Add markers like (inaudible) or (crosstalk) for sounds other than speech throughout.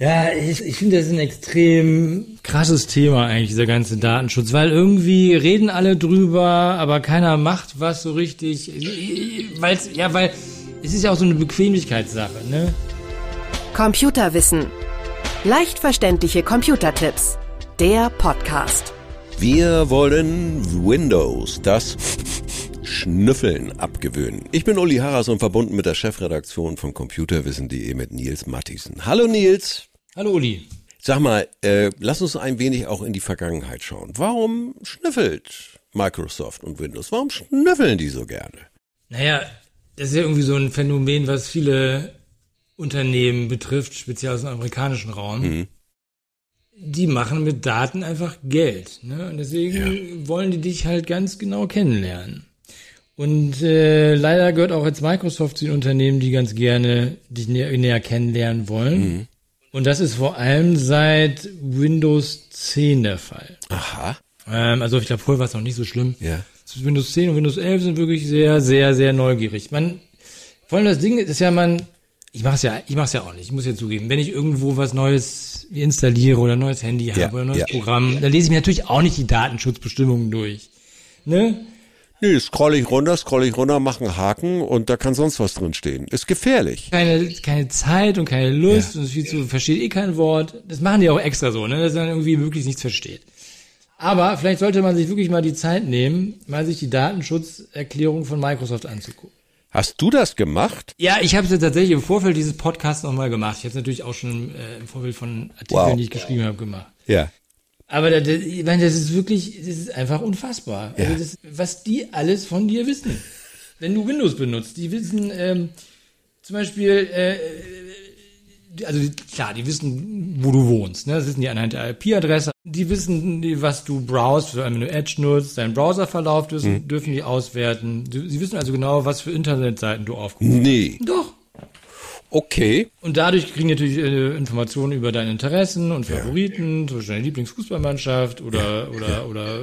Ja, ich, ich finde, das ist ein extrem krasses Thema eigentlich, dieser ganze Datenschutz, weil irgendwie reden alle drüber, aber keiner macht was so richtig. Weil, ja, weil es ist ja auch so eine Bequemlichkeitssache, ne? Computerwissen. Leicht verständliche Computertipps. Der Podcast. Wir wollen Windows, das Schnüffeln abgewöhnen. Ich bin Uli Harras und verbunden mit der Chefredaktion von Computerwissen.de mit Nils Mattisen. Hallo Nils. Hallo Uli. Sag mal, äh, lass uns ein wenig auch in die Vergangenheit schauen. Warum schnüffelt Microsoft und Windows? Warum schnüffeln die so gerne? Naja, das ist ja irgendwie so ein Phänomen, was viele Unternehmen betrifft, speziell aus dem amerikanischen Raum. Mhm. Die machen mit Daten einfach Geld. Ne? Und deswegen ja. wollen die dich halt ganz genau kennenlernen. Und äh, leider gehört auch jetzt Microsoft zu den Unternehmen, die ganz gerne dich näher, näher kennenlernen wollen. Mhm. Und das ist vor allem seit Windows 10 der Fall. Aha. Ähm, also ich glaube, vorher war es noch nicht so schlimm. Ja. Windows 10 und Windows 11 sind wirklich sehr, sehr, sehr neugierig. Man, vor allem das Ding ist ja, man, ich mach's ja, ich mach's ja auch nicht, ich muss ja zugeben, wenn ich irgendwo was Neues installiere oder ein neues Handy habe oder ein neues ja. Programm, dann lese ich mir natürlich auch nicht die Datenschutzbestimmungen durch. Ne? Nee, scroll ich runter, scroll ich runter, mach einen Haken und da kann sonst was drin stehen. Ist gefährlich. Keine, keine Zeit und keine Lust ja. und viel zu, versteht eh kein Wort. Das machen die auch extra so, ne, dass man irgendwie wirklich nichts versteht. Aber vielleicht sollte man sich wirklich mal die Zeit nehmen, mal sich die Datenschutzerklärung von Microsoft anzugucken. Hast du das gemacht? Ja, ich habe es tatsächlich im Vorfeld dieses Podcasts nochmal gemacht. Ich habe es natürlich auch schon äh, im Vorfeld von Artikeln, wow. die ich geschrieben habe, gemacht. Ja. Aber das, ich meine, das ist wirklich, das ist einfach unfassbar. Ja. Also das, was die alles von dir wissen. Wenn du Windows benutzt, die wissen ähm, zum Beispiel, äh, also klar, die wissen, wo du wohnst. Ne? Das wissen die anhand der IP-Adresse. Die wissen, was du browst, wenn du Edge nutzt, deinen Browserverlauf dürfen, hm. dürfen die auswerten. Sie wissen also genau, was für Internetseiten du aufgerufen nee. hast. Doch. Okay. Und dadurch kriegen natürlich äh, Informationen über deine Interessen und Favoriten, ja. zum Beispiel deine Lieblingsfußballmannschaft oder, ja. oder, ja. oder,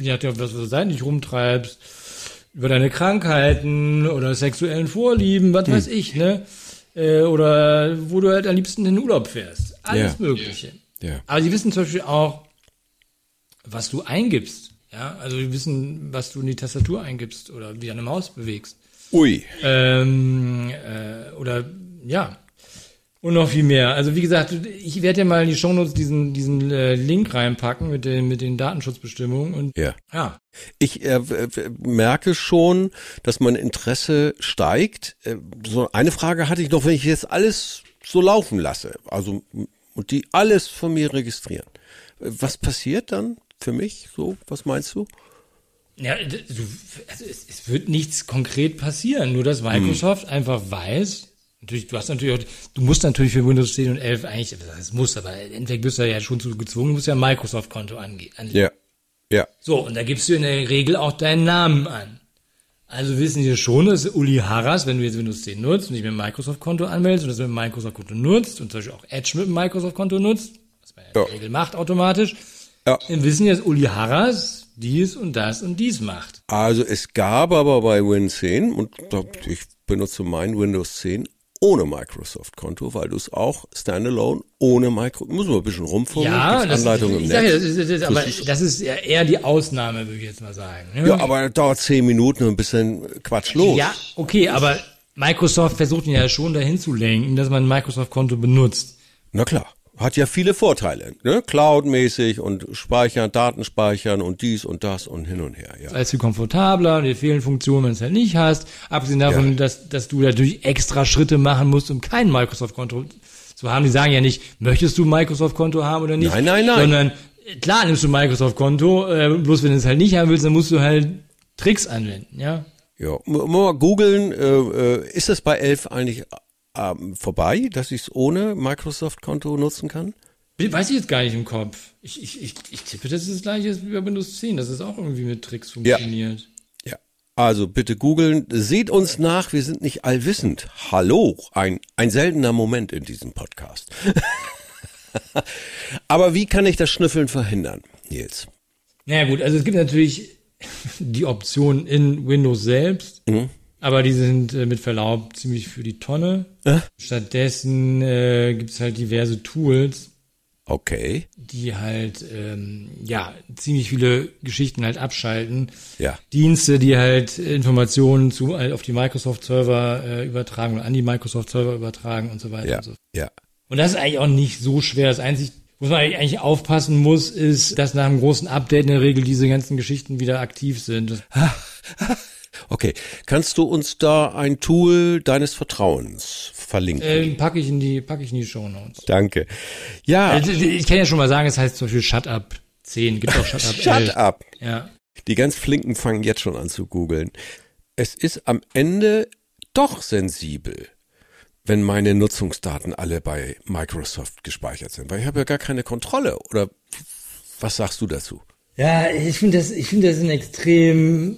je nachdem, was du Seiten dich rumtreibst, über deine Krankheiten oder sexuellen Vorlieben, was hm. weiß ich, ne? Äh, oder wo du halt am liebsten in den Urlaub fährst. Alles Mögliche. Ja. Aber sie wissen zum Beispiel auch, was du eingibst. Ja, also die wissen, was du in die Tastatur eingibst oder wie deine Maus bewegst. Ui. Ähm, äh, oder ja. Und noch viel mehr. Also wie gesagt, ich werde ja mal in die Shownotes diesen, diesen äh, Link reinpacken mit den, mit den Datenschutzbestimmungen. Und, ja. ja. Ich äh, merke schon, dass mein Interesse steigt. Äh, so eine Frage hatte ich noch, wenn ich jetzt alles so laufen lasse, also und die alles von mir registrieren. Was passiert dann für mich? So, was meinst du? Ja, du, also es, es, wird nichts konkret passieren, nur dass Microsoft hm. einfach weiß, natürlich, du hast natürlich auch, du musst natürlich für Windows 10 und 11 eigentlich, das muss, aber im Endeffekt bist du ja schon zu gezwungen, du musst ja ein Microsoft-Konto angehen. Ja. Ja. So, und da gibst du in der Regel auch deinen Namen an. Also wissen Sie schon, dass Uli Harras, wenn du jetzt Windows 10 nutzt und dich mit einem Microsoft-Konto anmeldest und das mit einem Microsoft-Konto nutzt und zum Beispiel auch Edge mit einem Microsoft-Konto nutzt, was man ja in der Regel macht automatisch, ja. dann wissen jetzt Uli Harras, dies und das und dies macht. Also es gab aber bei Win 10 und ich benutze mein Windows 10 ohne Microsoft-Konto, weil du es auch standalone ohne Microsoft, muss man ein bisschen rumformen, ja, das, Anleitung ich, im Netz. Ja, das ist, das, aber das ist eher die Ausnahme, würde ich jetzt mal sagen. Ne? Ja, aber dauert zehn Minuten und ein bisschen Quatsch los. Ja, okay, aber Microsoft versucht ihn ja schon dahin zu lenken, dass man ein Microsoft-Konto benutzt. Na klar hat ja viele Vorteile, ne? Cloud-mäßig und speichern, Daten speichern und dies und das und hin und her. Ja. Als viel komfortabler, die vielen Funktionen, wenn du es halt nicht hast. Abgesehen davon, ja. dass, dass du natürlich extra Schritte machen musst, um kein Microsoft-Konto zu haben. Die sagen ja nicht, möchtest du Microsoft-Konto haben oder nicht? Nein, nein, nein. Sondern klar nimmst du Microsoft-Konto, äh, bloß wenn du es halt nicht haben willst, dann musst du halt Tricks anwenden, ja. Ja, mal googeln, äh, äh, ist das bei 11 eigentlich ähm, vorbei, dass ich es ohne Microsoft-Konto nutzen kann? Weiß ich jetzt gar nicht im Kopf. Ich, ich, ich, ich tippe, das ist das gleiche wie bei Windows 10, dass es auch irgendwie mit Tricks funktioniert. Ja. ja. Also bitte googeln, seht uns nach, wir sind nicht allwissend. Hallo, ein, ein seltener Moment in diesem Podcast. (laughs) Aber wie kann ich das Schnüffeln verhindern, Nils? Naja gut, also es gibt natürlich die Option in Windows selbst, mhm Aber die sind äh, mit Verlaub ziemlich für die Tonne. Äh? Stattdessen äh, gibt's halt diverse Tools, Okay. die halt ähm, ja ziemlich viele Geschichten halt abschalten. Ja. Dienste, die halt Informationen zu halt auf die Microsoft-Server äh, übertragen oder an die Microsoft-Server übertragen und so weiter Ja. und so. Ja. Und das ist eigentlich auch nicht so schwer. Das einzige, wo man eigentlich aufpassen muss, ist, dass nach einem großen Update in der Regel diese ganzen Geschichten wieder aktiv sind. (laughs) Okay. Kannst du uns da ein Tool deines Vertrauens verlinken? Äh, packe ich in die, packe ich in die Show Notes. Danke. Ja. Also, ich kann ja schon mal sagen, es heißt zum Beispiel Shut Up 10, gibt auch Shut Up 11. (laughs) Shut up. Ja. Die ganz Flinken fangen jetzt schon an zu googeln. Es ist am Ende doch sensibel, wenn meine Nutzungsdaten alle bei Microsoft gespeichert sind, weil ich habe ja gar keine Kontrolle. Oder was sagst du dazu? Ja, ich finde das, ich finde das ein extrem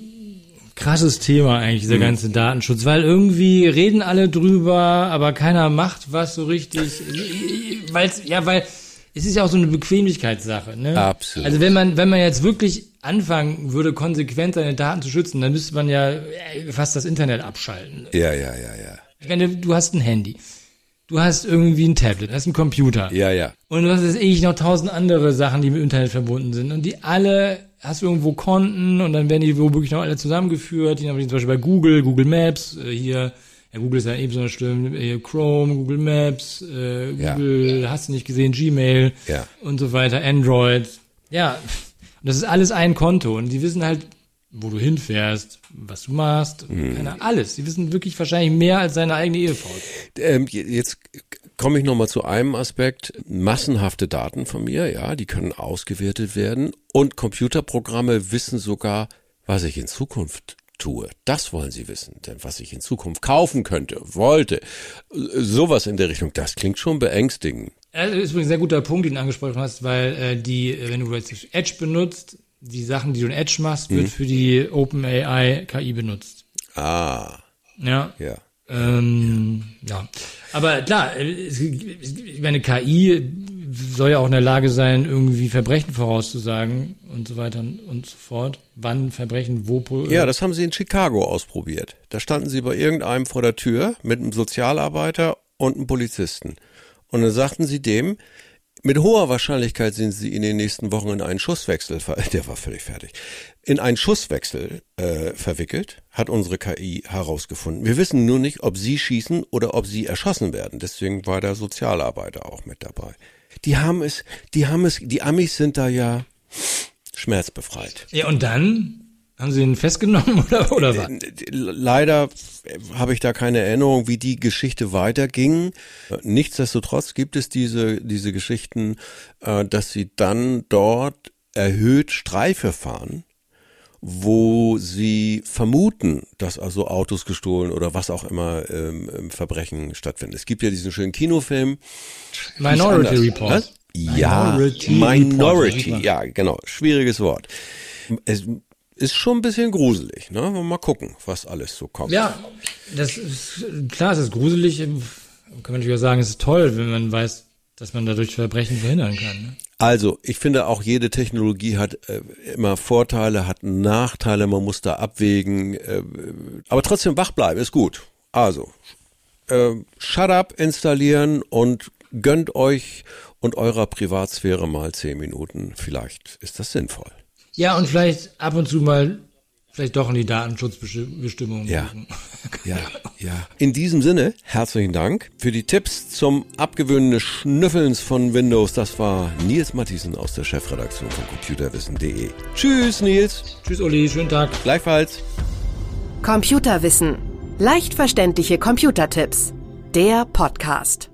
krasses Thema eigentlich, dieser ganze Datenschutz, weil irgendwie reden alle drüber, aber keiner macht was so richtig, weil ja, weil es ist ja auch so eine Bequemlichkeitssache, ne? Absolut. Also wenn man, wenn man jetzt wirklich anfangen würde, konsequent seine Daten zu schützen, dann müsste man ja äh, fast das Internet abschalten. Ja, ja, ja, ja. Ich meine, du hast ein Handy, du hast irgendwie ein Tablet, du hast einen Computer. Ja, ja. Und was weiß ich, noch tausend andere Sachen, die mit Internet verbunden sind. Und die alle, hast du irgendwo Konten und dann werden die womöglich noch alle zusammengeführt. Die haben zum Beispiel bei Google, Google Maps, äh, hier, ja, Google ist ja eben so schlimm, äh, Chrome, Google Maps, äh, Ja. Google, hast du nicht gesehen, Gmail Ja. und so weiter, Android. Ja, und das ist alles ein Konto. Und die wissen halt, wo du hinfährst, was du machst, keine, alles. Die wissen wirklich wahrscheinlich mehr als seine eigene Ehefrau. Ähm, je- jetzt komme ich noch mal zu einem Aspekt. Massenhafte Daten von mir, ja, die können ausgewertet werden. Und Computerprogramme wissen sogar, was ich in Zukunft tue. Das wollen sie wissen. Denn was ich in Zukunft kaufen könnte, wollte, sowas in der Richtung, das klingt schon beängstigend. Also ist übrigens ein sehr guter Punkt, den du angesprochen hast, weil äh, die, äh, wenn du jetzt Edge benutzt, die Sachen, die du in Edge machst, Mhm. wird für die OpenAI KI benutzt. Ah, Ja. ja. Ähm, ja. Aber klar, äh, meine, KI soll ja auch in der Lage sein, irgendwie Verbrechen vorauszusagen und so weiter und so fort. Wann Verbrechen, wo. Ja, das haben sie in Chicago ausprobiert. Da standen sie bei irgendeinem vor der Tür mit einem Sozialarbeiter und einem Polizisten. Und dann sagten sie dem, mit hoher Wahrscheinlichkeit sind sie in den nächsten Wochen in einen Schusswechsel, (laughs) der war völlig fertig, in einen Schusswechsel äh, verwickelt, hat unsere KI herausgefunden. Wir wissen nur nicht, ob sie schießen oder ob sie erschossen werden. Deswegen war der Sozialarbeiter auch mit dabei. Die haben es, die haben es, die Amis sind da ja schmerzbefreit. Ja, und dann haben sie ihn festgenommen (laughs) oder, oder was? Leider habe ich da keine Erinnerung, wie die Geschichte weiterging. Nichtsdestotrotz gibt es diese, diese Geschichten, äh, dass sie dann dort erhöht Streife fahren, wo sie vermuten, dass also Autos gestohlen oder was auch immer ähm, im Verbrechen stattfinden. Es gibt ja diesen schönen Kinofilm. Minority. Report. Was? Ja, Minority Minority, Report. ja, genau, schwieriges Wort. Es ist schon ein bisschen gruselig, ne? Mal gucken, was alles so kommt. Ja, das ist, klar, es ist gruselig. Kann man natürlich auch sagen, es ist toll, wenn man weiß, dass man dadurch Verbrechen verhindern kann. Ne? Also, ich finde auch jede Technologie hat äh, immer Vorteile, hat Nachteile, man muss da abwägen, äh, aber trotzdem wach bleiben ist gut. Also, äh, Shut Up installieren und gönnt euch und eurer Privatsphäre mal zehn Minuten. Vielleicht ist das sinnvoll. Ja, und vielleicht ab und zu mal, vielleicht doch in die Datenschutzbestimmungen Ja. gucken. (laughs) Ja, ja. In diesem Sinne, herzlichen Dank für die Tipps zum Abgewöhnen des Schnüffelns von Windows. Das war Nils Matthiesen aus der Chefredaktion von computerwissen.de. Tschüss, Nils. Tschüss, Uli, schönen Tag. Gleichfalls. Computerwissen. Leicht verständliche Computertipps. Der Podcast.